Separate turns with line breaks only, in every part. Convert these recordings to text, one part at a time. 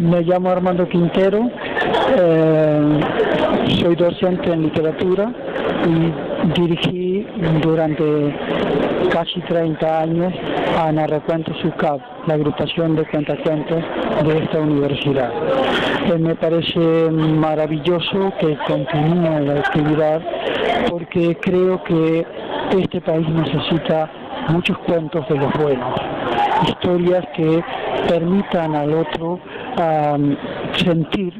Me llamo Armando Quintero, eh, soy docente en literatura y dirigí durante casi 30 años a Narracuentos UCAP, la agrupación de cuentacuentos de esta universidad. Eh, me parece maravilloso que continúe la actividad porque creo que este país necesita muchos cuentos de los buenos, historias que permitan al otro sentir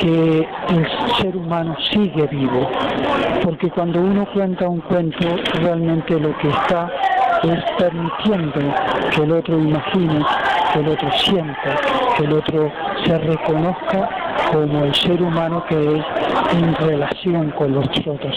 que el ser humano sigue vivo, porque cuando uno cuenta un cuento, realmente lo que está es permitiendo que el otro imagine, que el otro sienta, que el otro se reconozca como el ser humano que es en relación con los otros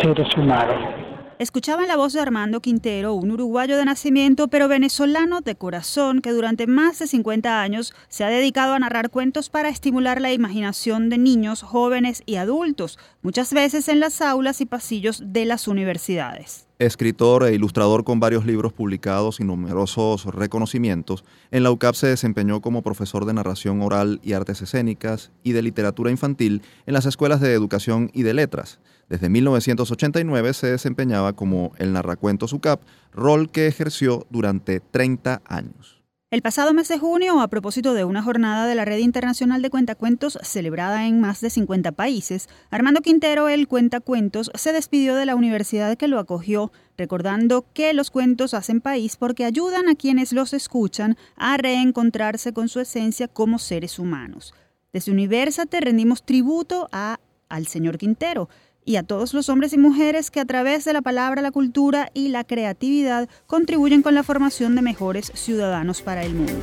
seres humanos.
Escuchaban la voz de Armando Quintero, un uruguayo de nacimiento pero venezolano de corazón que durante más de 50 años se ha dedicado a narrar cuentos para estimular la imaginación de niños, jóvenes y adultos, muchas veces en las aulas y pasillos de las universidades.
Escritor e ilustrador con varios libros publicados y numerosos reconocimientos, en la UCAP se desempeñó como profesor de narración oral y artes escénicas y de literatura infantil en las escuelas de educación y de letras. Desde 1989 se desempeñaba como el narracuentos UCAP, rol que ejerció durante 30 años.
El pasado mes de junio, a propósito de una jornada de la Red Internacional de Cuentacuentos celebrada en más de 50 países, Armando Quintero, el Cuentacuentos, se despidió de la universidad que lo acogió, recordando que los cuentos hacen país porque ayudan a quienes los escuchan a reencontrarse con su esencia como seres humanos. Desde Universate rendimos tributo a al señor Quintero, y a todos los hombres y mujeres que a través de la palabra, la cultura y la creatividad contribuyen con la formación de mejores ciudadanos para el mundo.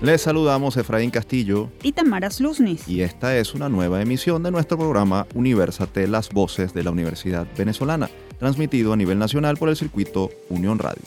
Les saludamos Efraín Castillo
y Tamara Sluznis.
Y esta es una nueva emisión de nuestro programa Universate, las voces de la Universidad Venezolana, transmitido a nivel nacional por el circuito Unión Radio.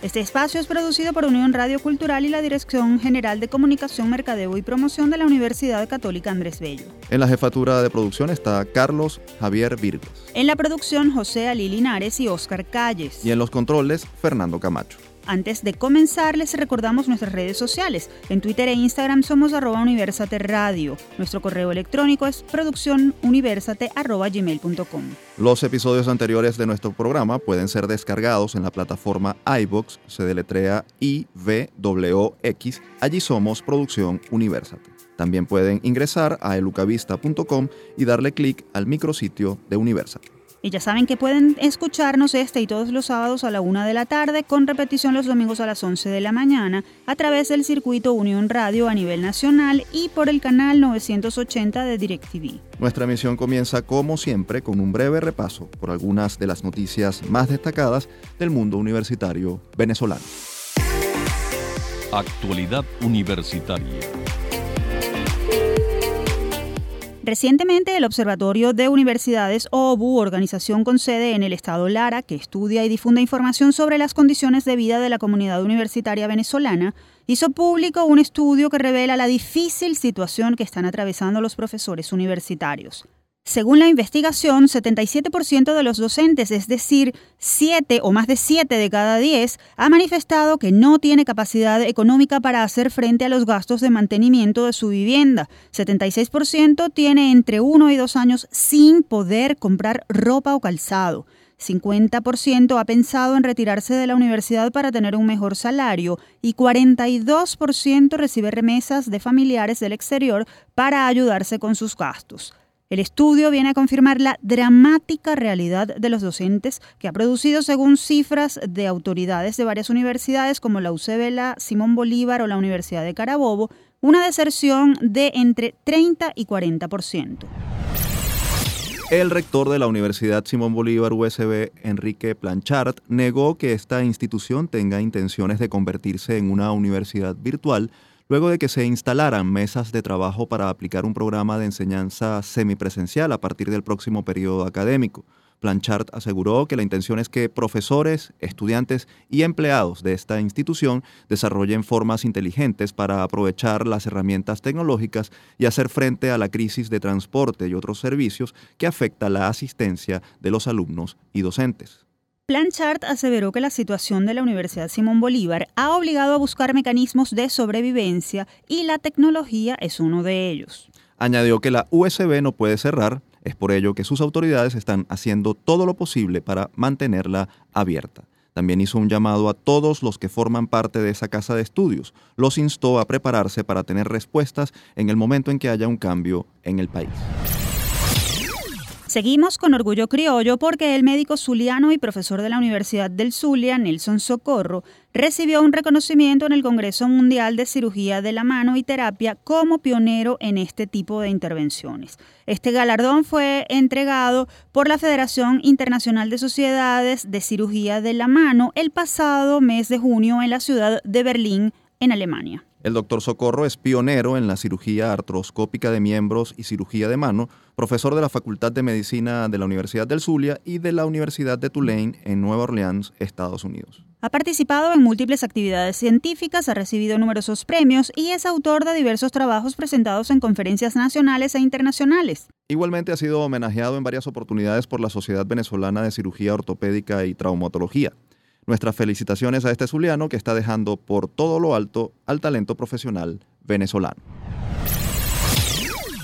Este espacio es producido por Unión Radio Cultural y la Dirección General de Comunicación, Mercadeo y Promoción de la Universidad Católica Andrés Bello.
En la jefatura de producción está Carlos Javier Virgas.
En la producción José Ali Linares y Óscar Calles.
Y en los controles Fernando Camacho.
Antes de comenzar, les recordamos nuestras redes sociales. En Twitter e Instagram somos arroba Universate Radio. Nuestro correo electrónico es producciónuniversate.gmail.com.
Los episodios anteriores de nuestro programa pueden ser descargados en la plataforma iBox, se deletrea IVWX. Allí somos Producción Universate. También pueden ingresar a elucavista.com y darle clic al micrositio de Universate.
Y ya saben que pueden escucharnos este y todos los sábados a la una de la tarde, con repetición los domingos a las 11 de la mañana, a través del circuito Unión Radio a nivel nacional y por el canal 980 de DirecTV.
Nuestra emisión comienza como siempre con un breve repaso por algunas de las noticias más destacadas del mundo universitario venezolano.
Actualidad universitaria.
Recientemente, el Observatorio de Universidades OBU, organización con sede en el estado Lara, que estudia y difunde información sobre las condiciones de vida de la comunidad universitaria venezolana, hizo público un estudio que revela la difícil situación que están atravesando los profesores universitarios. Según la investigación, 77% de los docentes, es decir, 7 o más de 7 de cada 10, ha manifestado que no tiene capacidad económica para hacer frente a los gastos de mantenimiento de su vivienda. 76% tiene entre 1 y 2 años sin poder comprar ropa o calzado. 50% ha pensado en retirarse de la universidad para tener un mejor salario y 42% recibe remesas de familiares del exterior para ayudarse con sus gastos. El estudio viene a confirmar la dramática realidad de los docentes que ha producido, según cifras de autoridades de varias universidades como la UCB, la Simón Bolívar o la Universidad de Carabobo, una deserción de entre 30 y 40%.
El rector de la Universidad Simón Bolívar USB, Enrique Planchard, negó que esta institución tenga intenciones de convertirse en una universidad virtual luego de que se instalaran mesas de trabajo para aplicar un programa de enseñanza semipresencial a partir del próximo periodo académico. Blanchard aseguró que la intención es que profesores, estudiantes y empleados de esta institución desarrollen formas inteligentes para aprovechar las herramientas tecnológicas y hacer frente a la crisis de transporte y otros servicios que afecta la asistencia de los alumnos y docentes.
Planchard aseveró que la situación de la Universidad Simón Bolívar ha obligado a buscar mecanismos de sobrevivencia y la tecnología es uno de ellos.
Añadió que la USB no puede cerrar, es por ello que sus autoridades están haciendo todo lo posible para mantenerla abierta. También hizo un llamado a todos los que forman parte de esa casa de estudios. Los instó a prepararse para tener respuestas en el momento en que haya un cambio en el país.
Seguimos con orgullo criollo porque el médico zuliano y profesor de la Universidad del Zulia, Nelson Socorro, recibió un reconocimiento en el Congreso Mundial de Cirugía de la Mano y Terapia como pionero en este tipo de intervenciones. Este galardón fue entregado por la Federación Internacional de Sociedades de Cirugía de la Mano el pasado mes de junio en la ciudad de Berlín, en Alemania.
El doctor Socorro es pionero en la cirugía artroscópica de miembros y cirugía de mano, profesor de la Facultad de Medicina de la Universidad del Zulia y de la Universidad de Tulane en Nueva Orleans, Estados Unidos.
Ha participado en múltiples actividades científicas, ha recibido numerosos premios y es autor de diversos trabajos presentados en conferencias nacionales e internacionales.
Igualmente ha sido homenajeado en varias oportunidades por la Sociedad Venezolana de Cirugía Ortopédica y Traumatología. Nuestras felicitaciones a este zuliano que está dejando por todo lo alto al talento profesional venezolano.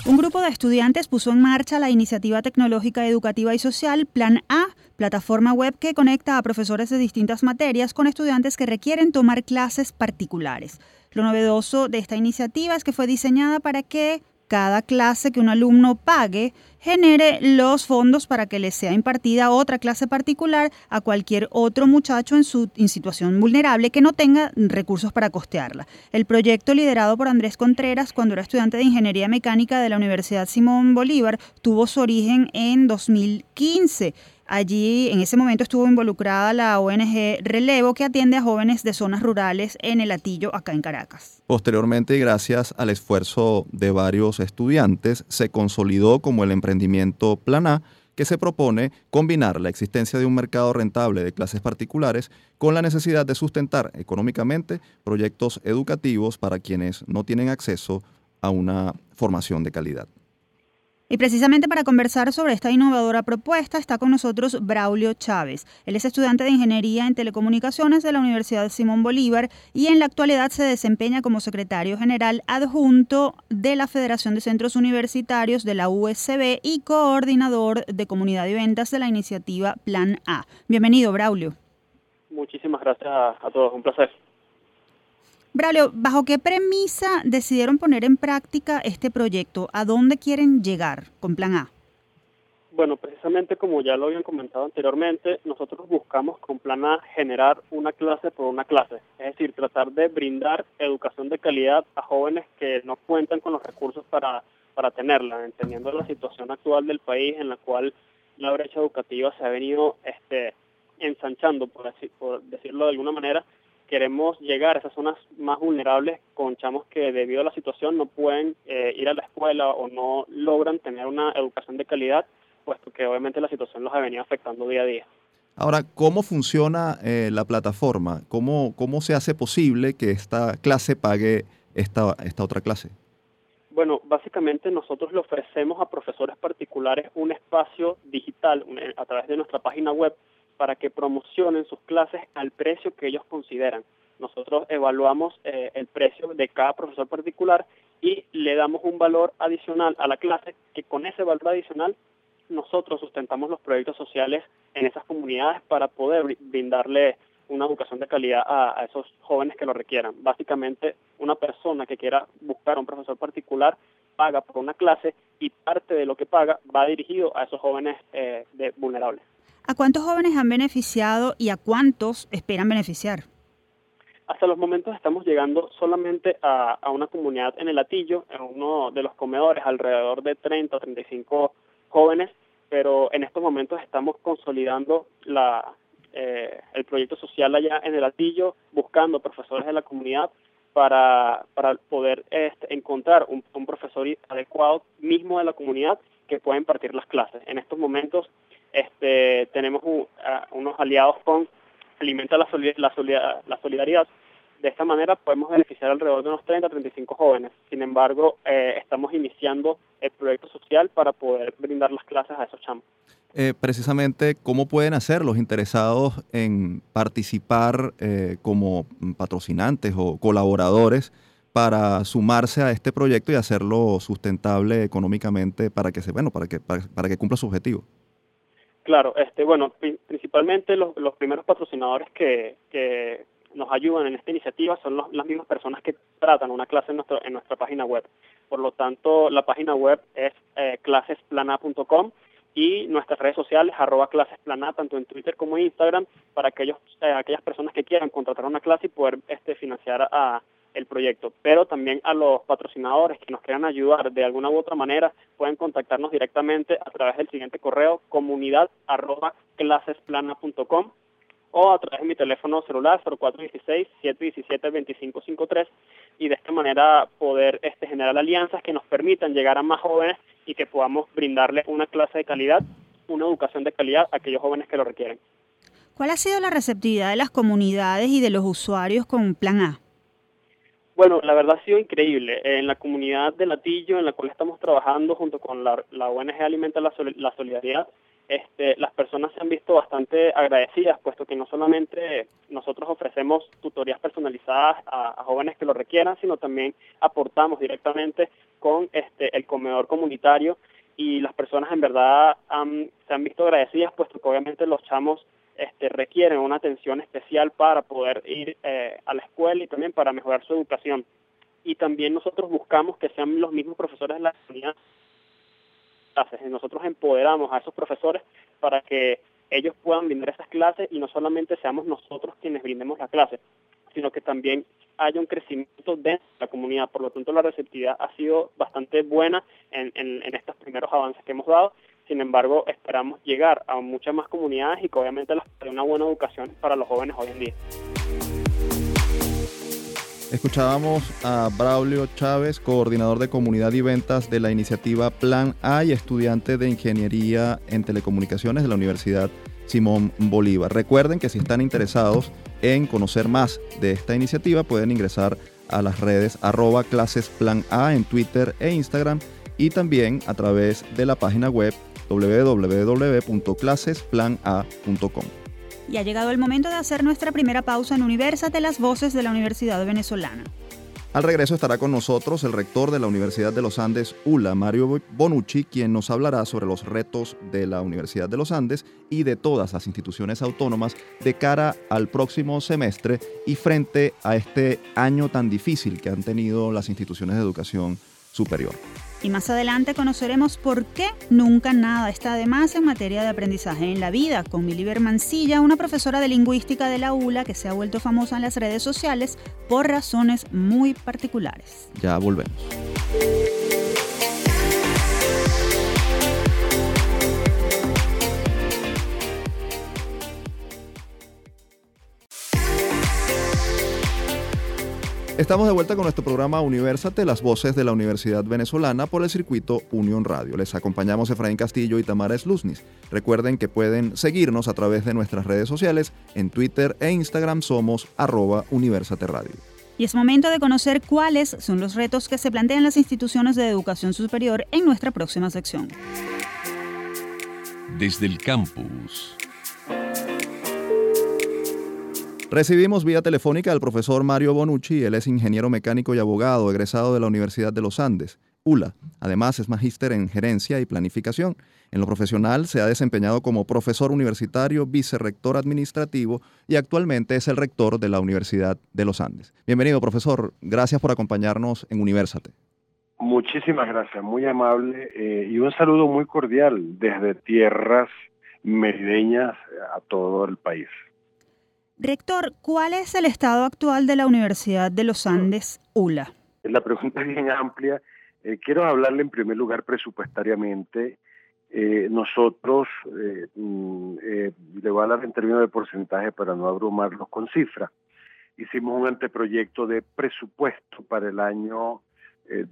Un grupo de estudiantes puso en marcha la iniciativa tecnológica educativa y social Plan A, plataforma web que conecta a profesores de distintas materias con estudiantes que requieren tomar clases particulares. Lo novedoso de esta iniciativa es que fue diseñada para que cada clase que un alumno pague genere los fondos para que le sea impartida otra clase particular a cualquier otro muchacho en su situación vulnerable que no tenga recursos para costearla. El proyecto liderado por Andrés Contreras cuando era estudiante de Ingeniería Mecánica de la Universidad Simón Bolívar tuvo su origen en 2015 Allí en ese momento estuvo involucrada la ONG Relevo que atiende a jóvenes de zonas rurales en el Atillo, acá en Caracas.
Posteriormente, gracias al esfuerzo de varios estudiantes, se consolidó como el emprendimiento Plan A, que se propone combinar la existencia de un mercado rentable de clases particulares con la necesidad de sustentar económicamente proyectos educativos para quienes no tienen acceso a una formación de calidad.
Y precisamente para conversar sobre esta innovadora propuesta está con nosotros Braulio Chávez. Él es estudiante de Ingeniería en Telecomunicaciones de la Universidad Simón Bolívar y en la actualidad se desempeña como secretario general adjunto de la Federación de Centros Universitarios de la USB y coordinador de comunidad y ventas de la iniciativa Plan A. Bienvenido, Braulio.
Muchísimas gracias a todos, un placer.
Braulio, ¿bajo qué premisa decidieron poner en práctica este proyecto? ¿A dónde quieren llegar con Plan A?
Bueno, precisamente como ya lo habían comentado anteriormente, nosotros buscamos con Plan A generar una clase por una clase, es decir, tratar de brindar educación de calidad a jóvenes que no cuentan con los recursos para, para tenerla, entendiendo la situación actual del país en la cual la brecha educativa se ha venido este, ensanchando, por, por decirlo de alguna manera, queremos llegar a esas zonas más vulnerables con chamos que debido a la situación no pueden eh, ir a la escuela o no logran tener una educación de calidad, puesto que obviamente la situación los ha venido afectando día a día.
Ahora, ¿cómo funciona eh, la plataforma? ¿Cómo, ¿Cómo se hace posible que esta clase pague esta, esta otra clase?
Bueno, básicamente nosotros le ofrecemos a profesores particulares un espacio digital a través de nuestra página web para que promocionen sus clases al precio que ellos consideran. Nosotros evaluamos eh, el precio de cada profesor particular y le damos un valor adicional a la clase, que con ese valor adicional nosotros sustentamos los proyectos sociales en esas comunidades para poder brindarle una educación de calidad a, a, esos jóvenes que lo requieran. Básicamente, una persona que quiera buscar un profesor particular paga por una clase y parte de lo que paga va dirigido a esos jóvenes eh, vulnerables.
¿A cuántos jóvenes han beneficiado y a cuántos esperan beneficiar?
Hasta los momentos estamos llegando solamente a, una comunidad en el Atillo, en uno de los comedores, alrededor de 30 o 35 jóvenes, pero en estos momentos estamos consolidando la, eh, el proyecto social allá en el Atillo, buscando profesores de la comunidad para, para poder este, encontrar un, un profesor adecuado mismo de la comunidad que pueda impartir las clases. En estos momentos este, tenemos unos aliados con Alimenta la, la, solidaridad De esta manera podemos beneficiar alrededor de unos 30 a 35 jóvenes. Sin embargo, eh, estamos iniciando el proyecto social para poder brindar las clases a esos chamos.
Eh, precisamente, ¿cómo pueden hacer los interesados en participar eh, como patrocinantes o colaboradores para sumarse a este proyecto y hacerlo sustentable económicamente para que se, bueno, para que, para, que cumpla su objetivo?
Claro, este, bueno, principalmente los, primeros patrocinadores que, que nos ayudan en esta iniciativa son las mismas personas que tratan una clase en, nuestro, en nuestra página web. Por lo tanto, la página web es eh, clasesplana.com y nuestras redes sociales, arroba clasesplana, tanto en Twitter como en Instagram, para aquellos, eh, aquellas personas que quieran contratar una clase y poder este, financiar a, el proyecto. Pero también a los patrocinadores que nos quieran ayudar de alguna u otra manera, pueden contactarnos directamente a través del siguiente correo, comunidad arroba clasesplana.com o a través de mi teléfono celular 0416-717-2553 y de esta manera poder este, generar alianzas que nos permitan llegar a más jóvenes y que podamos brindarle una clase de calidad, una educación de calidad a aquellos jóvenes que lo requieren.
¿Cuál ha sido la receptividad de las comunidades y de los usuarios con Plan A?
Bueno, la verdad ha sido increíble. En la comunidad de Latillo, en la cual estamos trabajando junto con la, la ONG Alimenta la Solidaridad, este, las personas se han visto bastante agradecidas, puesto que no solamente nosotros ofrecemos tutorías personalizadas a, jóvenes que lo requieran, sino también aportamos directamente con este, el comedor comunitario y las personas en verdad se han visto agradecidas, puesto que obviamente los chamos este, requieren una atención especial para poder ir eh, a la escuela y también para mejorar su educación. Y también nosotros buscamos que sean los mismos profesores de la comunidad nosotros empoderamos a esos profesores para que ellos puedan brindar esas clases y no solamente seamos nosotros quienes brindemos la clase, sino que también haya un crecimiento de la comunidad. Por lo tanto, la receptividad ha sido bastante buena en, en, estos primeros avances que hemos dado. Sin embargo, esperamos llegar a muchas más comunidades y que obviamente les dé una buena educación para los jóvenes hoy en día.
Escuchábamos a Braulio Chávez, coordinador de comunidad y ventas de la iniciativa Plan A y estudiante de Ingeniería en Telecomunicaciones de la Universidad Simón Bolívar. Recuerden que si están interesados en conocer más de esta iniciativa pueden ingresar a las redes arroba clases plan A en Twitter e Instagram y también a través de la página web www.clasesplana.com.
Y ha llegado el momento de hacer nuestra primera pausa en Universate, las voces de la Universidad Venezolana.
Al regreso estará con nosotros el rector de la Universidad de los Andes, ULA, Mario Bonucci, quien nos hablará sobre los retos de la Universidad de los Andes y de todas las instituciones autónomas de cara al próximo semestre y frente a este año tan difícil que han tenido las instituciones de educación superior.
Y más adelante conoceremos por qué nunca nada está de más en materia de aprendizaje en la vida, con Miliber Mancilla, una profesora de lingüística de la ULA que se ha vuelto famosa en las redes sociales por razones muy particulares.
Ya volvemos. Estamos de vuelta con nuestro programa Universate, las voces de la Universidad Venezolana por el circuito Unión Radio. Les acompañamos Efraín Castillo y Tamara Sluznis. Recuerden que pueden seguirnos a través de nuestras redes sociales. En Twitter e Instagram somos arroba Universate Radio.
Y es momento de conocer cuáles son los retos que se plantean las instituciones de educación superior en nuestra próxima sección.
Desde el campus.
Recibimos vía telefónica al profesor Mario Bonucci, él es ingeniero mecánico y abogado, egresado de la Universidad de los Andes, ULA. Además es magíster en gerencia y planificación. En lo profesional se ha desempeñado como profesor universitario, vicerrector administrativo y actualmente es el rector de la Universidad de los Andes. Bienvenido, profesor. Gracias por acompañarnos en Universate.
Muchísimas gracias, muy amable eh, y un saludo muy cordial desde tierras merideñas a todo el país.
Rector, ¿cuál es el estado actual de la Universidad de los Andes, ULA?
La pregunta es bien amplia. Eh, quiero hablarle en primer lugar presupuestariamente. Eh, nosotros, eh, mm, le voy a hablar en términos de porcentaje para no abrumarlos con cifras. Hicimos un anteproyecto de presupuesto para el año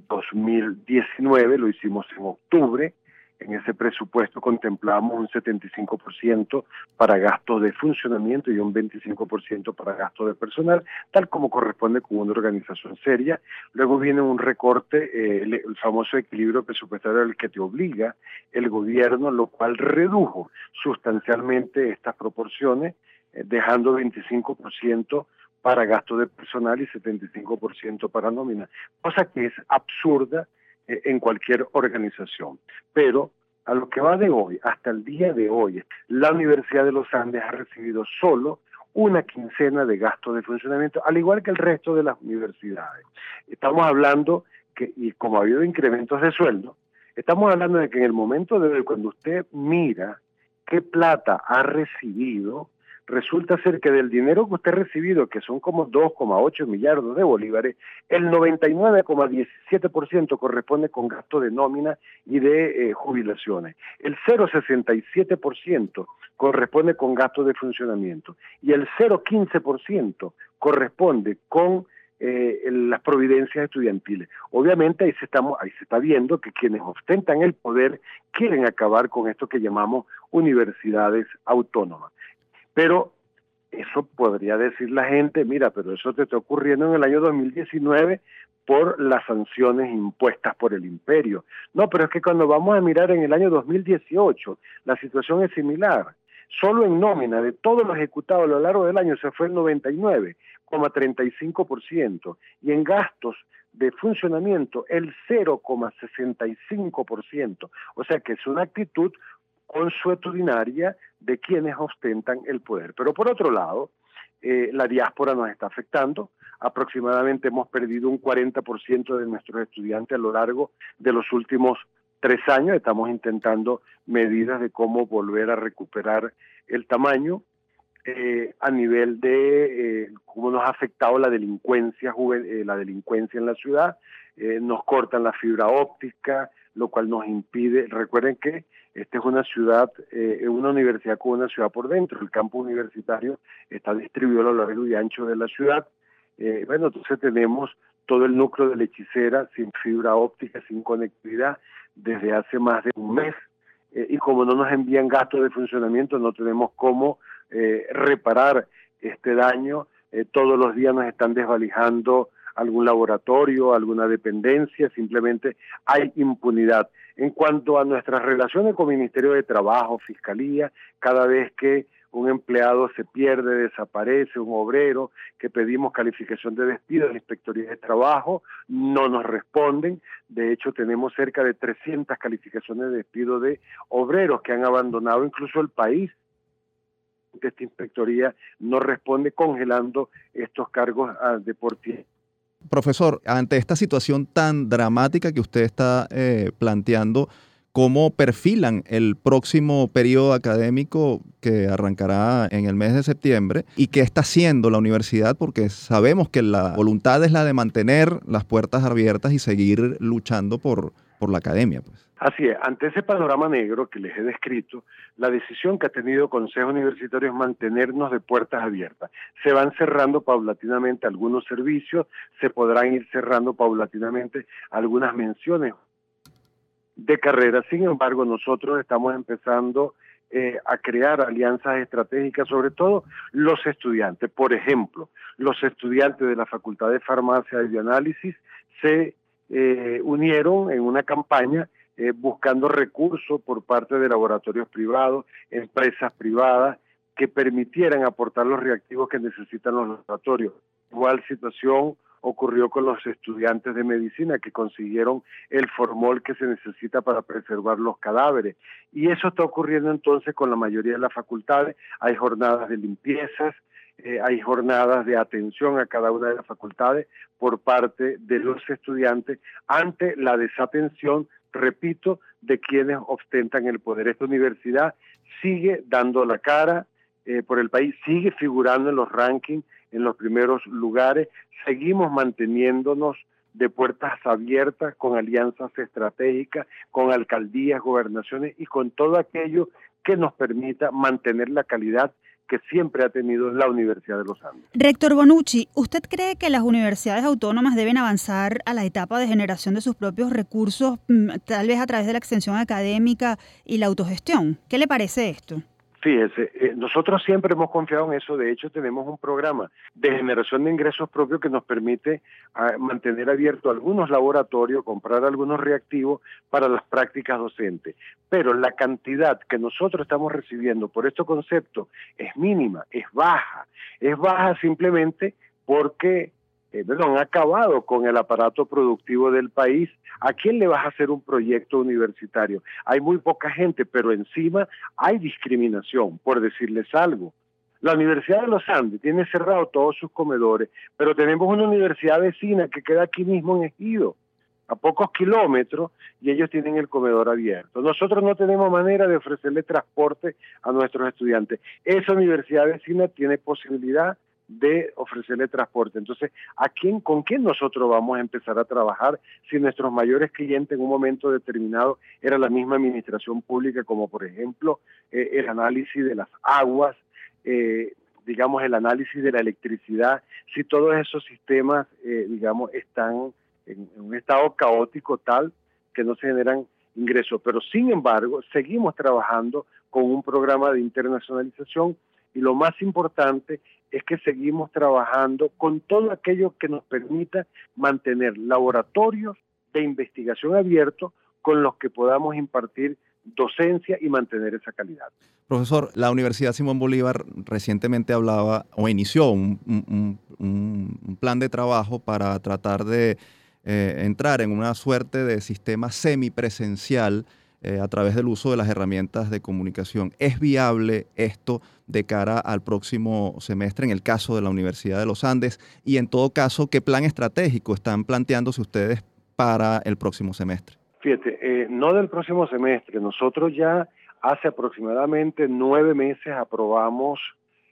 2019, lo hicimos en octubre, En ese presupuesto contemplamos un 75% para gastos de funcionamiento y un 25% para gastos de personal, tal como corresponde con una organización seria. Luego viene un recorte, eh, el, famoso equilibrio presupuestario al que te obliga el gobierno, lo cual redujo sustancialmente estas proporciones, eh, dejando 25% para gasto de personal y 75% para nómina, cosa que es absurda en cualquier organización. Pero a lo que va de hoy, hasta el día de hoy, la Universidad de los Andes ha recibido solo una quincena de gastos de funcionamiento, al igual que el resto de las universidades. Estamos hablando que, y como ha habido incrementos de sueldo, estamos hablando de que en el momento de cuando usted mira qué plata ha recibido, resulta ser que del dinero que usted ha recibido, que son como 2,8 millardos de bolívares, el 99,17% corresponde con gasto de nómina y de eh, jubilaciones. El 0,67% corresponde con gasto de funcionamiento y el 0,15% corresponde con eh, las providencias estudiantiles. Obviamente ahí se, ahí se está viendo que quienes ostentan el poder quieren acabar con esto que llamamos universidades autónomas. Pero eso podría decir la gente, mira, pero eso te está ocurriendo en el año 2019 por las sanciones impuestas por el imperio. No, pero es que cuando vamos a mirar en el año 2018, la situación es similar. Solo en nómina de todo lo ejecutado a lo largo del año se fue el 99,35% y en gastos de funcionamiento el 0,65%. O sea que es una actitud consuetudinaria de quienes ostentan el poder. Pero por otro lado, eh, la diáspora nos está afectando. Aproximadamente hemos perdido un 40% de nuestros estudiantes a lo largo de los últimos tres años. Estamos intentando medidas de cómo volver a recuperar el tamaño. Eh, a nivel de eh, cómo nos ha afectado la delincuencia, la delincuencia en la ciudad, nos cortan la fibra óptica, lo cual nos impide, recuerden que esta es una ciudad, eh, una universidad con una ciudad por dentro, el campus universitario está distribuido a lo largo y ancho de la ciudad, eh, bueno, entonces tenemos todo el núcleo de la hechicera sin fibra óptica, sin conectividad, desde hace más de un mes, eh, y como no nos envían gastos de funcionamiento, no tenemos cómo reparar este daño, todos los días nos están desvalijando algún laboratorio, alguna dependencia, simplemente hay impunidad. En cuanto a nuestras relaciones con Ministerio de Trabajo, Fiscalía, cada vez que un empleado se pierde, desaparece, un obrero, que pedimos calificación de despido de la Inspectoría de Trabajo, no nos responden. De hecho, tenemos cerca de 300 calificaciones de despido de obreros que han abandonado incluso el país. Esta inspectoría no responde congelando estos cargos ah, deportivos
Profesor, ante esta situación tan dramática que usted está eh, planteando, ¿cómo perfilan el próximo periodo académico que arrancará en el mes de septiembre? ¿Y qué está haciendo la universidad? Porque sabemos que la voluntad es la de mantener las puertas abiertas y seguir luchando por, por la academia. Pues.
Así es, ante ese panorama negro que les he descrito, la decisión que ha tenido el Consejo Universitario es mantenernos de puertas abiertas. Se van cerrando paulatinamente algunos servicios, se podrán ir cerrando paulatinamente algunas menciones de carrera. Sin embargo, nosotros estamos empezando eh, a crear alianzas estratégicas, sobre todo los estudiantes. Por ejemplo, los estudiantes de la Facultad de Farmacia y Análisis se eh, unieron en una campaña eh, buscando recursos por parte de laboratorios privados, empresas privadas, que permitieran aportar los reactivos que necesitan los laboratorios. Igual situación ocurrió con los estudiantes de medicina que consiguieron el formol que se necesita para preservar los cadáveres. Y eso está ocurriendo entonces con la mayoría de las facultades. Hay jornadas de limpiezas, eh, hay jornadas de atención a cada una de las facultades por parte de los estudiantes ante la desatención repito, de quienes ostentan el poder. Esta universidad sigue dando la cara eh, por el país, sigue figurando en los rankings, en los primeros lugares, seguimos manteniéndonos de puertas abiertas con alianzas estratégicas, con alcaldías, gobernaciones y con todo aquello que nos permita mantener la calidad que siempre ha tenido la Universidad de los Andes.
Rector Bonucci, ¿usted cree que las universidades autónomas deben avanzar a la etapa de generación de sus propios recursos, mm, tal vez a través de la extensión académica y la autogestión? ¿Qué le parece esto?
Fíjese, eh, nosotros siempre hemos confiado en eso. De hecho, tenemos un programa de generación de ingresos propios que nos permite ah, mantener abiertos algunos laboratorios, comprar algunos reactivos para las prácticas docentes. Pero la cantidad que nosotros estamos recibiendo por este concepto es mínima, es baja. Es baja simplemente porque eh, han acabado con el aparato productivo del país. ¿A quién le vas a hacer un proyecto universitario? Hay muy poca gente, pero encima hay discriminación, por decirles algo. La Universidad de los Andes tiene cerrado todos sus comedores, pero tenemos una universidad vecina que queda aquí mismo en Ejido, a pocos kilómetros, y ellos tienen el comedor abierto. Nosotros no tenemos manera de ofrecerle transporte a nuestros estudiantes. Esa universidad vecina tiene posibilidad ofrecerle transporte. Entonces, ¿a quién, ¿con quién nosotros vamos a empezar a trabajar si nuestros mayores clientes en un momento determinado era la misma administración pública, como por ejemplo eh, el análisis de las aguas, eh, digamos el análisis de la electricidad, si todos esos sistemas, eh, digamos, están en, en un estado caótico tal que no se generan ingresos. Pero sin embargo, seguimos trabajando con un programa de internacionalización y lo más importante es que seguimos trabajando con todo aquello que nos permita mantener laboratorios de investigación abiertos con los que podamos impartir docencia y mantener esa calidad.
Profesor, la Universidad Simón Bolívar recientemente hablaba o inició un, plan de trabajo para tratar de eh, entrar en una suerte de sistema semipresencial eh, a través del uso de las herramientas de comunicación. ¿Es viable esto de cara al próximo semestre en el caso de la Universidad de los Andes? Y en todo caso, ¿qué plan estratégico están planteándose ustedes para el próximo semestre?
Fíjate, eh, no del próximo semestre, nosotros ya hace aproximadamente nueve meses aprobamos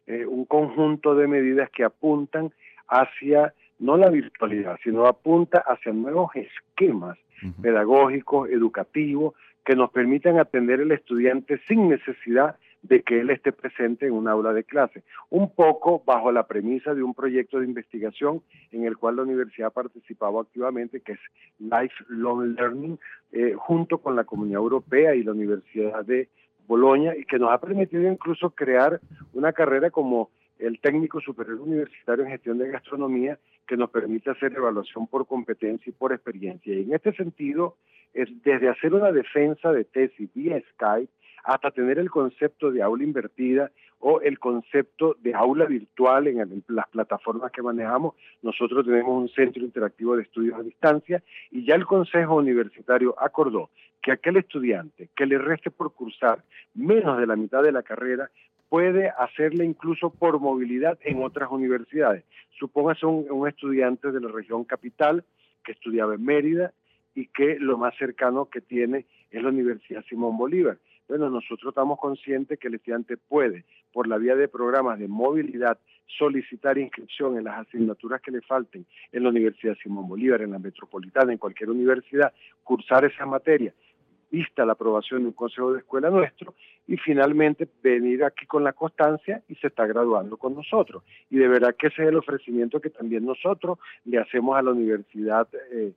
eh, un conjunto de medidas que apuntan hacia no la virtualidad, sino apunta hacia nuevos esquemas pedagógicos, educativos, que nos permitan atender al estudiante sin necesidad de que él esté presente en un aula de clase. Un poco bajo la premisa de un proyecto de investigación en el cual la universidad ha participado activamente, que es Lifelong Learning, eh, junto con la Comunidad Europea y la Universidad de Bolonia, y que nos ha permitido incluso crear una carrera como el técnico superior universitario en gestión de gastronomía, que nos permite hacer evaluación por competencia y por experiencia. Y en este sentido, es desde hacer una defensa de tesis vía Skype hasta tener el concepto de aula invertida o el concepto de aula virtual en, las plataformas que manejamos. Nosotros tenemos un centro interactivo de estudios a distancia y ya el Consejo Universitario acordó que aquel estudiante que le reste por cursar menos de la mitad de la carrera puede hacerle incluso por movilidad en otras universidades. Supóngase un, un estudiante de la región capital que estudiaba en Mérida y que lo más cercano que tiene es la Universidad Simón Bolívar. Bueno, nosotros estamos conscientes que el estudiante puede, por la vía de programas de movilidad, solicitar inscripción en las asignaturas que le falten en la Universidad Simón Bolívar, en la metropolitana, en cualquier universidad, cursar esa materia, vista la aprobación de un consejo de escuela nuestro, y finalmente venir aquí con la constancia y se está graduando con nosotros. Y de verdad que ese es el ofrecimiento que también nosotros le hacemos a la universidad. Eh,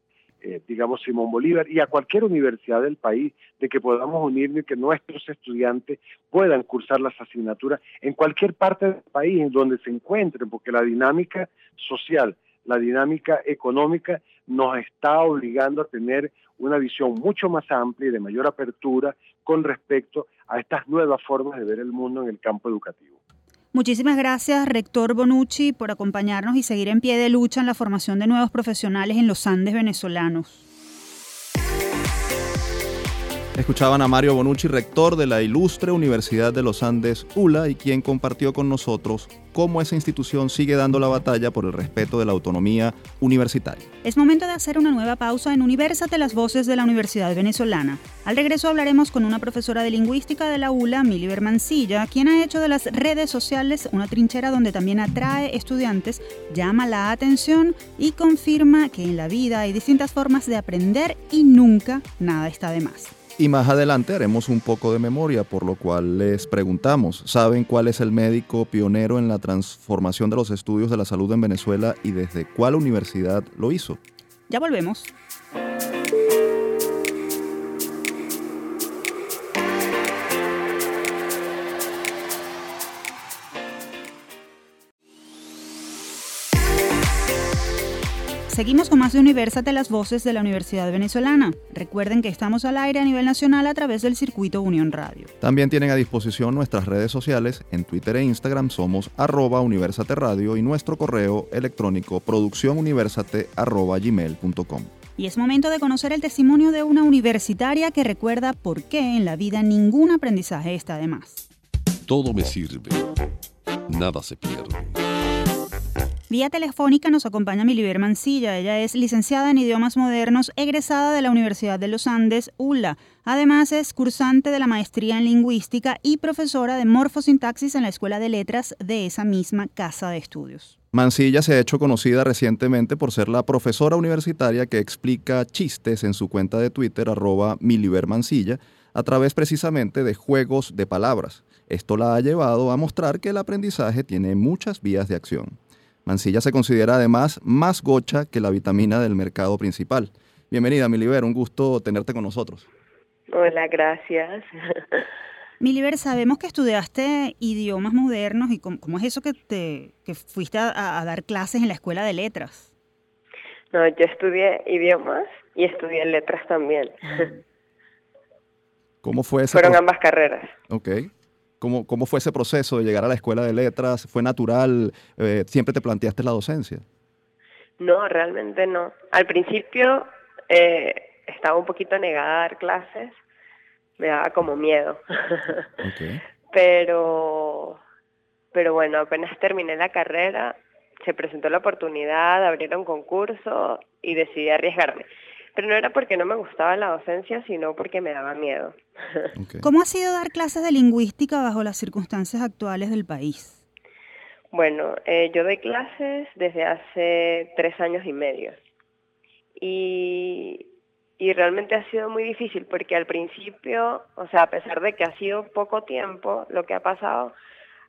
eh, digamos, Simón Bolívar y a cualquier universidad del país, de que podamos unirnos y que nuestros estudiantes puedan cursar las asignaturas en cualquier parte del país en donde se encuentren, porque la dinámica social, la dinámica económica nos está obligando a tener una visión mucho más amplia y de mayor apertura con respecto a estas nuevas formas de ver el mundo en el campo educativo.
Muchísimas gracias, rector Bonucci, por acompañarnos y seguir en pie de lucha en la formación de nuevos profesionales en los Andes venezolanos.
Escuchaban a Mario Bonucci, rector de la ilustre Universidad de los Andes ULA y quien compartió con nosotros cómo esa institución sigue dando la batalla por el respeto de la autonomía universitaria.
Es momento de hacer una nueva pausa en Universate las voces de la Universidad Venezolana. Al regreso hablaremos con una profesora de lingüística de la ULA, Mili Bermancilla, quien ha hecho de las redes sociales una trinchera donde también atrae estudiantes, llama la atención y confirma que en la vida hay distintas formas de aprender y nunca nada está de más.
Y más adelante haremos un poco de memoria, por lo cual les preguntamos, ¿saben cuál es el médico pionero en la transformación de los estudios de la salud en Venezuela y desde cuál universidad lo hizo?
Ya volvemos. Seguimos con más de Universate las voces de la Universidad Venezolana. Recuerden que estamos al aire a nivel nacional a través del circuito Unión Radio.
También tienen a disposición nuestras redes sociales. En Twitter e Instagram somos arroba Universate Radio y nuestro correo electrónico producciónuniversate arroba gmail.com.
Y es momento de conocer el testimonio de una universitaria que recuerda por qué en la vida ningún aprendizaje está de más.
Todo me sirve. Nada se pierde.
Vía telefónica nos acompaña Miliber Mancilla. Ella es licenciada en idiomas modernos, egresada de la Universidad de los Andes, ULA. Además es cursante de la maestría en lingüística y profesora de morfosintaxis en la Escuela de Letras de esa misma casa de estudios.
Mancilla se ha hecho conocida recientemente por ser la profesora universitaria que explica chistes en su cuenta de Twitter, arroba Mancilla, a través precisamente de juegos de palabras. Esto la ha llevado a mostrar que el aprendizaje tiene muchas vías de acción. Mancilla se considera además más gocha que la vitamina del mercado principal. Bienvenida, Miliber, un gusto tenerte con nosotros.
Hola, gracias.
Miliber, sabemos que estudiaste idiomas modernos y cómo, es eso que te que fuiste a, dar clases en la escuela de letras.
No, yo estudié idiomas y estudié letras también.
¿Cómo fue eso?
Fueron ambas carreras.
Ok. ¿Cómo, ¿Cómo, fue ese proceso de llegar a la escuela de letras? ¿Fue natural? Eh, ¿Siempre te planteaste la docencia?
No, realmente no. Al principio eh, estaba un poquito negada a dar clases, me daba como miedo. pero, pero bueno, apenas terminé la carrera, se presentó la oportunidad, abrieron concurso y decidí arriesgarme. Pero no era porque no me gustaba la docencia, sino porque me daba miedo.
¿Cómo ha sido dar clases de lingüística bajo las circunstancias actuales del país?
Bueno, eh, yo doy clases desde hace tres años y medio. Y, y realmente ha sido muy difícil porque al principio, o sea, a pesar de que ha sido poco tiempo lo que ha pasado,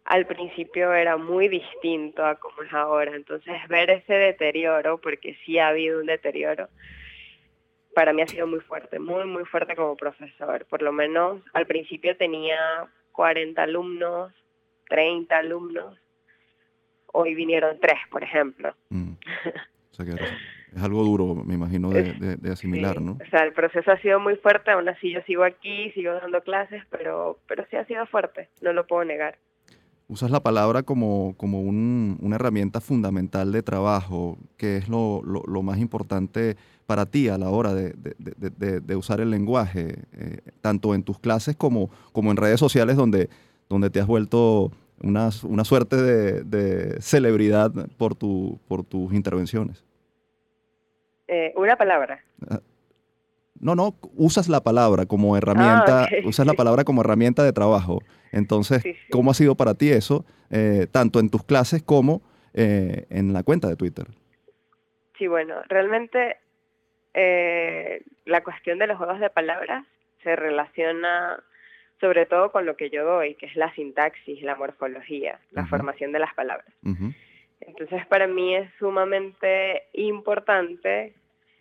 al principio era muy distinto a como es ahora. Entonces ver ese deterioro, porque sí ha habido un deterioro, para mí ha sido muy fuerte, muy, muy fuerte como profesor. Por lo menos al principio tenía 40 alumnos, 30 alumnos. Hoy vinieron tres, por ejemplo. Mm.
O sea que es algo duro, me imagino, de, asimilar, ¿no?
O sea, el proceso ha sido muy fuerte, aún así yo sigo aquí, sigo dando clases, pero, pero sí ha sido fuerte, no lo puedo negar.
Usas la palabra como, como una herramienta fundamental de trabajo, que es lo, lo más importante para ti a la hora de, usar el lenguaje, eh, tanto en tus clases como, como en redes sociales donde, donde te has vuelto una, una suerte de, celebridad por, tu, por tus intervenciones?
Eh, una palabra. Ah,
no, no, usas la palabra como herramienta, ah, usas la palabra como herramienta de trabajo. Entonces, ¿cómo ha sido para ti eso, eh, tanto en tus clases como en la cuenta de Twitter?
Sí, bueno, realmente eh, la cuestión de los juegos de palabras se relaciona sobre todo con lo que yo doy, que es la sintaxis, la morfología, la formación de las palabras. Entonces, para mí es sumamente importante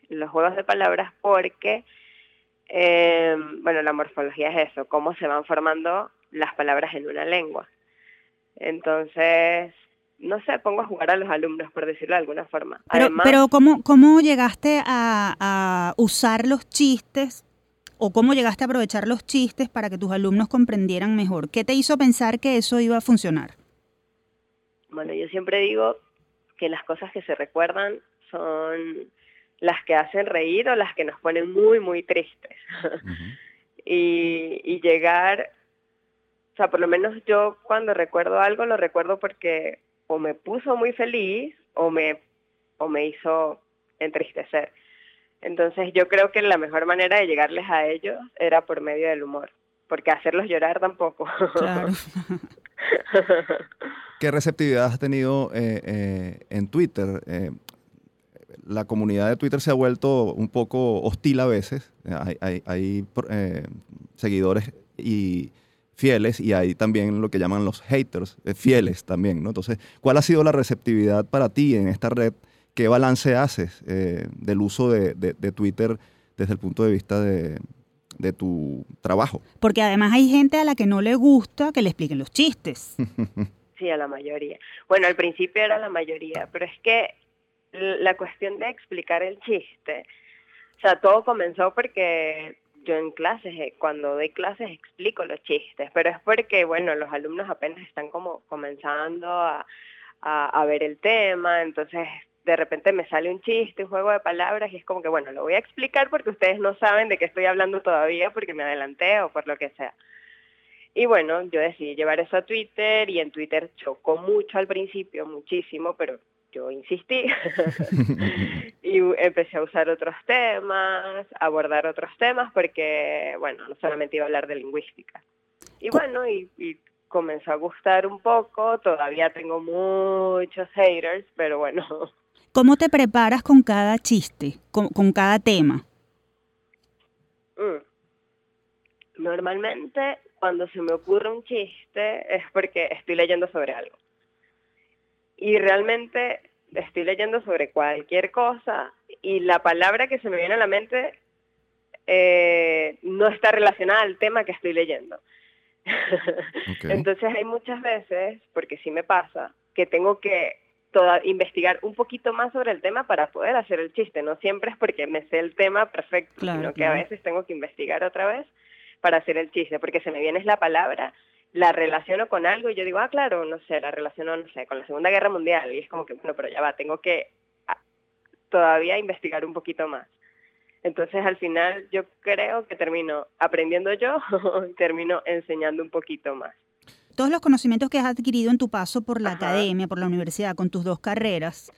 los juegos de palabras porque, eh, bueno, la morfología es eso, cómo se van formando las palabras en una lengua. Entonces, no sé, pongo a jugar a los alumnos, por decirlo de alguna forma.
Pero, pero ¿cómo, ¿cómo llegaste a, usar los chistes o cómo llegaste a aprovechar los chistes para que tus alumnos comprendieran mejor? ¿Qué te hizo pensar que eso iba a funcionar?
Bueno, yo siempre digo que las cosas que se recuerdan son las que hacen reír o las que nos ponen muy, muy tristes. y, y llegar, o sea, por lo menos yo cuando recuerdo algo lo recuerdo porque o me puso muy feliz o me, o me hizo entristecer. Entonces yo creo que la mejor manera de llegarles a ellos era por medio del humor, porque hacerlos llorar tampoco.
¿Qué receptividad has tenido eh, eh, en Twitter? Eh, la comunidad de Twitter se ha vuelto un poco hostil a veces. Hay, hay, eh, seguidores y fieles y hay también lo que llaman los haters eh, fieles también, ¿no? Entonces, ¿cuál ha sido la receptividad para ti en esta red? ¿Qué balance haces eh, del uso de, Twitter desde el punto de vista de, de tu trabajo?
Porque además hay gente a la que no le gusta que le expliquen los chistes.
Sí, a la mayoría. Bueno, al principio era la mayoría, pero es que la cuestión de explicar el chiste, o sea, todo comenzó porque yo en clases, eh, cuando doy clases explico los chistes, pero es porque, bueno, los alumnos apenas están como comenzando a, a, ver el tema, entonces de repente me sale un chiste, un juego de palabras y es como que, bueno, lo voy a explicar porque ustedes no saben de qué estoy hablando todavía porque me adelanté o por lo que sea. Y bueno, yo decidí llevar eso a Twitter y en Twitter chocó mucho al principio, muchísimo, pero yo insistí y empecé a usar otros temas, abordar otros temas, porque, bueno, no solamente iba a hablar de lingüística. Y bueno, y, comenzó a gustar un poco, todavía tengo muchos haters, pero bueno.
¿Cómo te preparas con cada chiste, con, cada tema?
Mm. Normalmente cuando se me ocurre un chiste es porque estoy leyendo sobre algo y realmente estoy leyendo sobre cualquier cosa y la palabra que se me viene a la mente eh, no está relacionada al tema que estoy leyendo. Entonces hay muchas veces, porque sí me pasa, que tengo que investigar un poquito más sobre el tema para poder hacer el chiste. No siempre es porque me sé el tema perfecto, sino que a veces tengo que investigar otra vez para hacer el chiste, porque se me viene la palabra la relaciono con algo y yo digo, ah, claro, no sé, la relaciono, no sé, con la Segunda Guerra Mundial. Y es como que, bueno, pero ya va, tengo que ah, todavía investigar un poquito más. Entonces, al final, yo creo que termino aprendiendo yo y termino enseñando un poquito más.
Todos los conocimientos que has adquirido en tu paso por la academia, por la universidad, con tus dos carreras,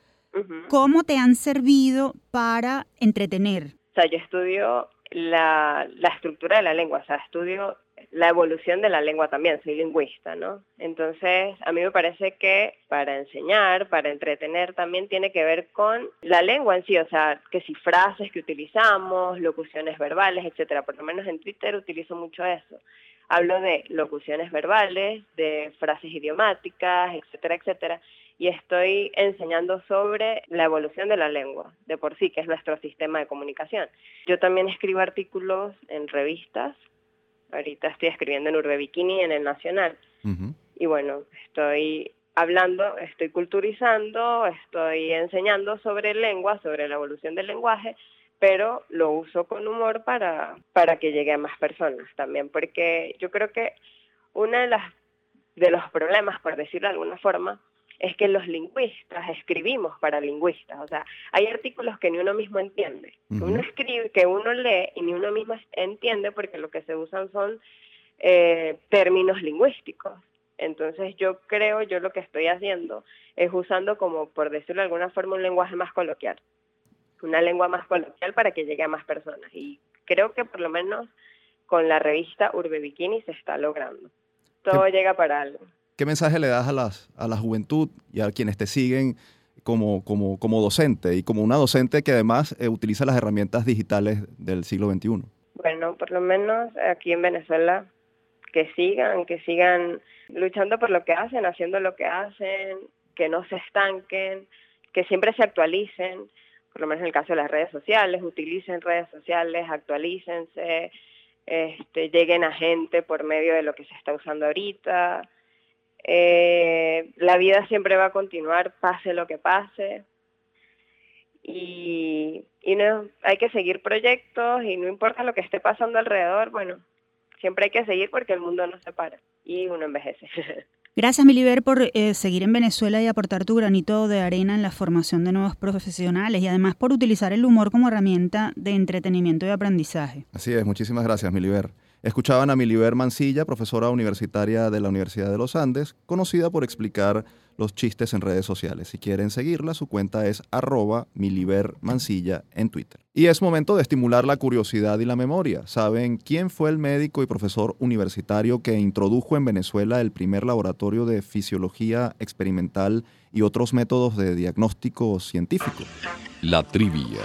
¿cómo te han servido para entretener?
O sea, yo estudio la, la estructura de la lengua, o sea, estudio la evolución de la lengua también, soy lingüista, ¿no? Entonces, a mí me parece que para enseñar, para entretener, también tiene que ver con la lengua en sí, o sea, que si frases que utilizamos, locuciones verbales, etcétera. Por lo menos en Twitter utilizo mucho eso. Hablo de locuciones verbales, de frases idiomáticas, etcétera, etcétera. Y estoy enseñando sobre la evolución de la lengua, de por sí, que es nuestro sistema de comunicación. Yo también escribo artículos en revistas Ahorita estoy escribiendo en Urbe Bikini en el Nacional. Y bueno, estoy hablando, estoy culturizando, estoy enseñando sobre lengua, sobre la evolución del lenguaje, pero lo uso con humor para, para que llegue a más personas también, porque yo creo que una de las de los problemas, por decirlo de alguna forma, es que los lingüistas escribimos para lingüistas. O sea, hay artículos que ni uno mismo entiende. que Uno escribe, que uno lee y ni uno mismo entiende porque lo que se usan son eh, términos lingüísticos. Entonces yo creo, yo lo que estoy haciendo es usando como, por decirlo de alguna forma, un lenguaje más coloquial. Una lengua más coloquial para que llegue a más personas. Y creo que por lo menos con la revista Urbe Bikini se está logrando. Todo llega para algo.
¿Qué mensaje le das a, las, a la juventud y a quienes te siguen como, como, como docente y como una docente que además eh, utiliza las herramientas digitales del siglo XXI?
Bueno, por lo menos aquí en Venezuela, que sigan, que sigan luchando por lo que hacen, haciendo lo que hacen, que no se estanquen, que siempre se actualicen, por lo menos en el caso de las redes sociales, utilicen redes sociales, actualícense, este, lleguen a gente por medio de lo que se está usando ahorita, eh, la vida siempre va a continuar, pase lo que pase. Y, no, hay que seguir proyectos y no importa lo que esté pasando alrededor, bueno, siempre hay que seguir porque el mundo no se para y uno envejece.
Gracias, Miliber, por eh, seguir en Venezuela y aportar tu granito de arena en la formación de nuevos profesionales y además por utilizar el humor como herramienta de entretenimiento y aprendizaje.
Así es, muchísimas gracias, Miliber. Escuchaban a Miliber Mancilla, profesora universitaria de la Universidad de los Andes, conocida por explicar los chistes en redes sociales. Si quieren seguirla, su cuenta es arroba Miliber Mancilla en Twitter. Y es momento de estimular la curiosidad y la memoria. ¿Saben quién fue el médico y profesor universitario que introdujo en Venezuela el primer laboratorio de fisiología experimental y otros métodos de diagnóstico científico?
La trivia.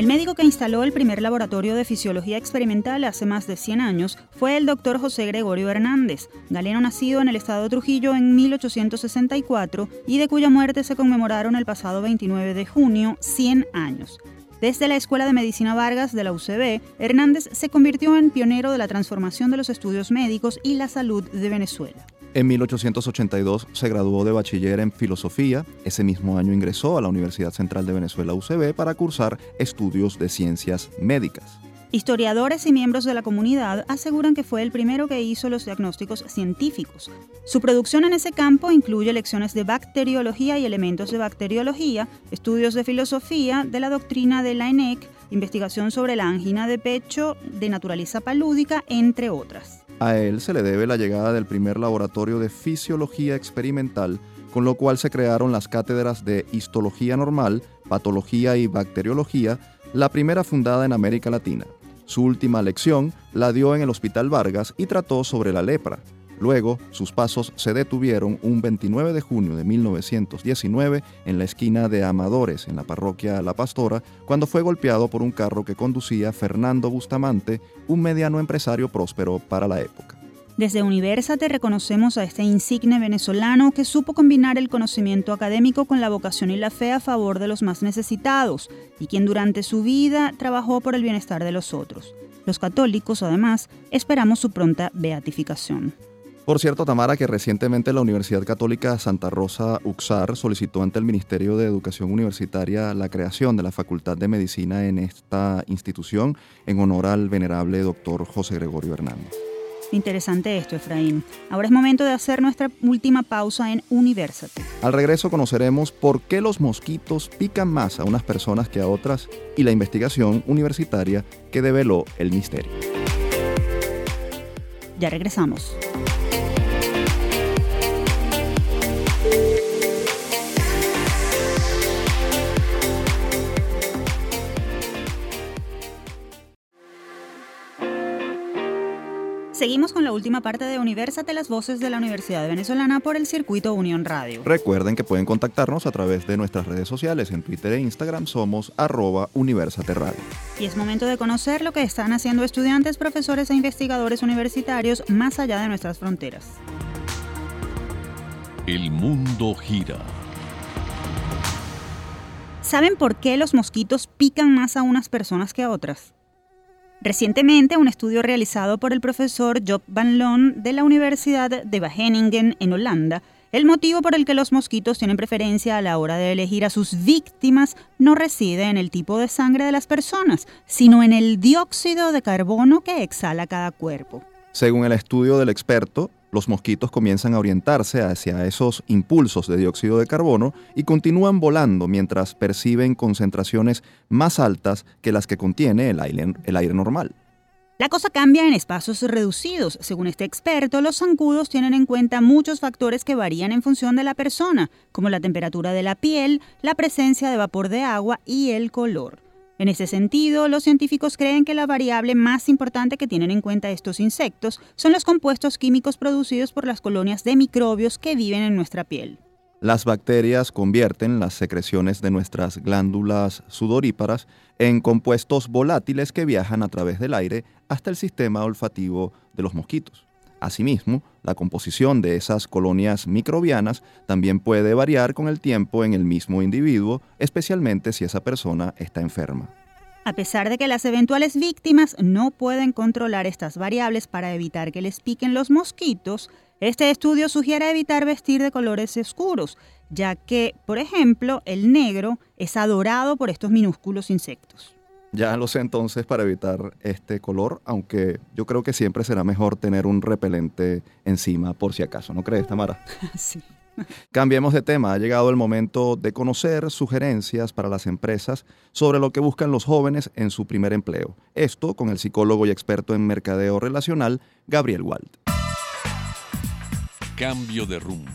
El médico que instaló el primer laboratorio de fisiología experimental hace más de 100 años fue el doctor José Gregorio Hernández, galeno nacido en el estado de Trujillo en 1864 y de cuya muerte se conmemoraron el pasado 29 de junio 100 años. Desde la Escuela de Medicina Vargas de la UCB, Hernández se convirtió en pionero de la transformación de los estudios médicos y la salud de Venezuela.
En 1882 se graduó de bachiller en filosofía. Ese mismo año ingresó a la Universidad Central de Venezuela UCB para cursar estudios de ciencias médicas.
Historiadores y miembros de la comunidad aseguran que fue el primero que hizo los diagnósticos científicos. Su producción en ese campo incluye lecciones de bacteriología y elementos de bacteriología, estudios de filosofía, de la doctrina de la ENEC, investigación sobre la angina de pecho, de naturaleza palúdica, entre otras.
A él se le debe la llegada del primer laboratorio de fisiología experimental, con lo cual se crearon las cátedras de histología normal, patología y bacteriología, la primera fundada en América Latina. Su última lección la dio en el Hospital Vargas y trató sobre la lepra. Luego, sus pasos se detuvieron un 29 de junio de 1919 en la esquina de Amadores, en la parroquia La Pastora, cuando fue golpeado por un carro que conducía Fernando Bustamante, un mediano empresario próspero para la época.
Desde Universate reconocemos a este insigne venezolano que supo combinar el conocimiento académico con la vocación y la fe a favor de los más necesitados y quien durante su vida trabajó por el bienestar de los otros. Los católicos, además, esperamos su pronta beatificación.
Por cierto, Tamara, que recientemente la Universidad Católica Santa Rosa Uxar solicitó ante el Ministerio de Educación Universitaria la creación de la Facultad de Medicina en esta institución en honor al venerable doctor José Gregorio Hernández.
Interesante esto, Efraín. Ahora es momento de hacer nuestra última pausa en Universate.
Al regreso conoceremos por qué los mosquitos pican más a unas personas que a otras y la investigación universitaria que develó el misterio.
Ya regresamos. Seguimos con la última parte de Universate, las voces de la Universidad Venezolana por el circuito Unión Radio.
Recuerden que pueden contactarnos a través de nuestras redes sociales. En Twitter e Instagram somos arroba Universate Radio.
Y es momento de conocer lo que están haciendo estudiantes, profesores e investigadores universitarios más allá de nuestras fronteras.
El mundo gira.
¿Saben por qué los mosquitos pican más a unas personas que a otras? Recientemente, un estudio realizado por el profesor Job Van Loon de la Universidad de Wageningen en Holanda, el motivo por el que los mosquitos tienen preferencia a la hora de elegir a sus víctimas no reside en el tipo de sangre de las personas, sino en el dióxido de carbono que exhala cada cuerpo.
Según el estudio del experto, los mosquitos comienzan a orientarse hacia esos impulsos de dióxido de carbono y continúan volando mientras perciben concentraciones más altas que las que contiene el aire, normal.
La cosa cambia en espacios reducidos. Según este experto, los zancudos tienen en cuenta muchos factores que varían en función de la persona, como la temperatura de la piel, la presencia de vapor de agua y el color. En ese sentido, los científicos creen que la variable más importante que tienen en cuenta estos insectos son los compuestos químicos producidos por las colonias de microbios que viven en nuestra piel.
Las bacterias convierten las secreciones de nuestras glándulas sudoríparas en compuestos volátiles que viajan a través del aire hasta el sistema olfativo de los mosquitos. Asimismo, la composición de esas colonias microbianas también puede variar con el tiempo en el mismo individuo, especialmente si esa persona está enferma.
A pesar de que las eventuales víctimas no pueden controlar estas variables para evitar que les piquen los mosquitos, este estudio sugiere evitar vestir de colores oscuros, ya que, por ejemplo, el negro es adorado por estos minúsculos insectos.
Ya lo sé entonces para evitar este color, aunque yo creo que siempre será mejor tener un repelente encima por si acaso, ¿no crees, Tamara?
sí.
Cambiemos de tema, ha llegado el momento de conocer sugerencias para las empresas sobre lo que buscan los jóvenes en su primer empleo. Esto con el psicólogo y experto en mercadeo relacional, Gabriel Wald.
Cambio de rumbo.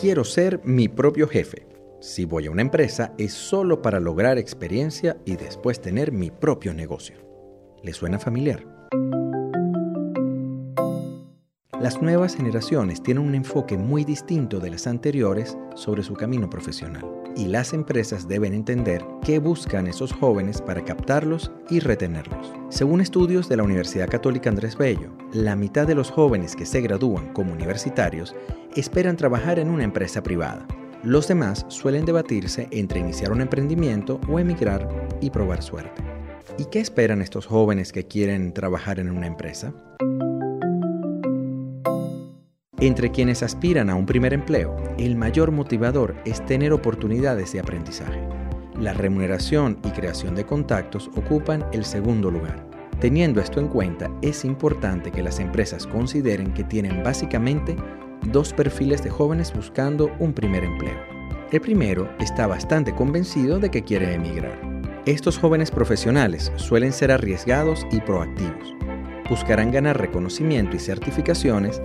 Quiero ser mi propio jefe si voy a una empresa es solo para lograr experiencia y después tener mi propio negocio. ¿Le suena familiar? Las nuevas generaciones tienen un enfoque muy distinto de las anteriores sobre su camino profesional y las empresas deben entender qué buscan esos jóvenes para captarlos y retenerlos. Según estudios de la Universidad Católica Andrés Bello, la mitad de los jóvenes que se gradúan como universitarios esperan trabajar en una empresa privada. Los demás suelen debatirse entre iniciar un emprendimiento o emigrar y probar suerte. ¿Y qué esperan estos jóvenes que quieren trabajar en una empresa? Entre quienes aspiran a un primer empleo, el mayor motivador es tener oportunidades de aprendizaje. La remuneración y creación de contactos ocupan el segundo lugar. Teniendo esto en cuenta, es importante que las empresas consideren que tienen básicamente dos perfiles de jóvenes buscando un primer empleo. El primero está bastante convencido de que quiere emigrar. Estos jóvenes profesionales suelen ser arriesgados y proactivos. Buscarán ganar reconocimiento y certificaciones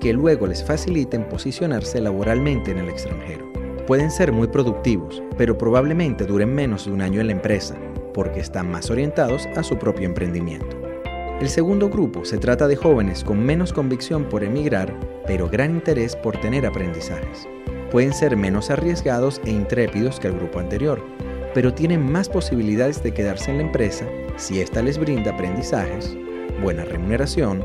que luego les faciliten posicionarse laboralmente en el extranjero. Pueden ser muy productivos, pero probablemente duren menos de un año en la empresa, porque están más orientados a su propio emprendimiento. El segundo grupo se trata de jóvenes con menos convicción por emigrar, pero gran interés por tener aprendizajes. Pueden ser menos arriesgados e intrépidos que el grupo anterior, pero tienen más posibilidades de quedarse en la empresa si ésta les brinda aprendizajes, buena remuneración,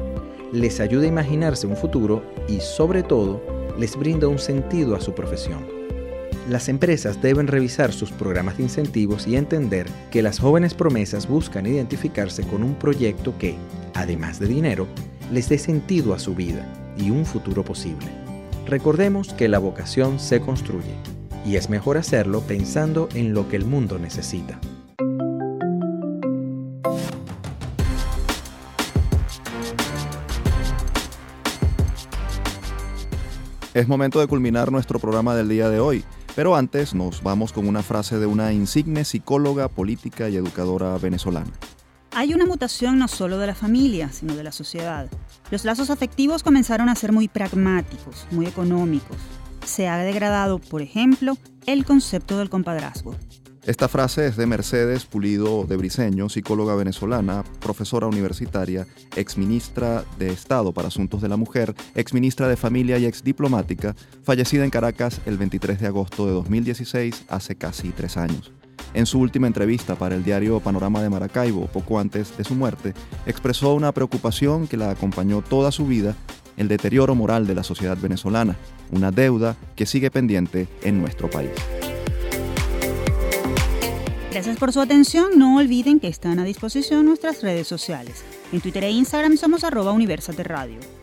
les ayuda a imaginarse un futuro y sobre todo les brinda un sentido a su profesión. Las empresas deben revisar sus programas de incentivos y entender que las jóvenes promesas buscan identificarse con un proyecto que, además de dinero, les dé sentido a su vida y un futuro posible. Recordemos que la vocación se construye y es mejor hacerlo pensando en lo que el mundo necesita.
Es momento de culminar nuestro programa del día de hoy, pero antes nos vamos con una frase de una insigne psicóloga, política y educadora venezolana.
Hay una mutación no solo de la familia, sino de la sociedad. Los lazos afectivos comenzaron a ser muy pragmáticos, muy económicos. Se ha degradado, por ejemplo, el concepto del compadrazgo.
Esta frase es de Mercedes Pulido de Briceño, psicóloga venezolana, profesora universitaria, exministra de Estado para Asuntos de la Mujer, exministra de Familia y exdiplomática, fallecida en Caracas el 23 de agosto de 2016, hace casi tres años. En su última entrevista para el diario Panorama de Maracaibo, poco antes de su muerte, expresó una preocupación que la acompañó toda su vida, el deterioro moral de la sociedad venezolana, una deuda que sigue pendiente en nuestro país.
Gracias por su atención. No olviden que están a disposición nuestras redes sociales. En Twitter e Instagram somos arroba Universate.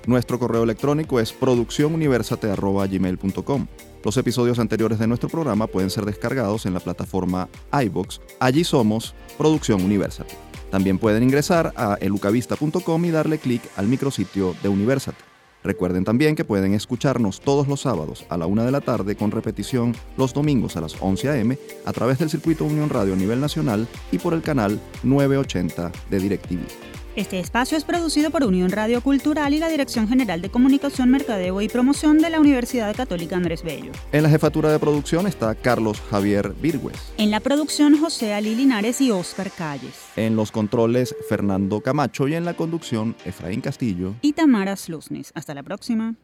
Nuestro correo electrónico es producciónuniversate.gmail.com. Los episodios anteriores de nuestro programa pueden ser descargados en la plataforma iBox. Allí somos Producción Universate. También pueden ingresar a elucavista.com y darle clic al micrositio de Universate. Recuerden también que pueden escucharnos todos los sábados a la una de la tarde con repetición los domingos a las 11 a.m. a través del circuito Unión Radio a nivel nacional y por el canal 980 de DirecTV.
Este espacio es producido por Unión Radio Cultural y la Dirección General de Comunicación, Mercadeo y Promoción de la Universidad Católica Andrés Bello.
En la jefatura de producción está Carlos Javier Virgües.
En la producción José Ali Linares y Óscar Calles.
En los controles Fernando Camacho y en la conducción Efraín Castillo
y Tamara Slusnes. Hasta la próxima.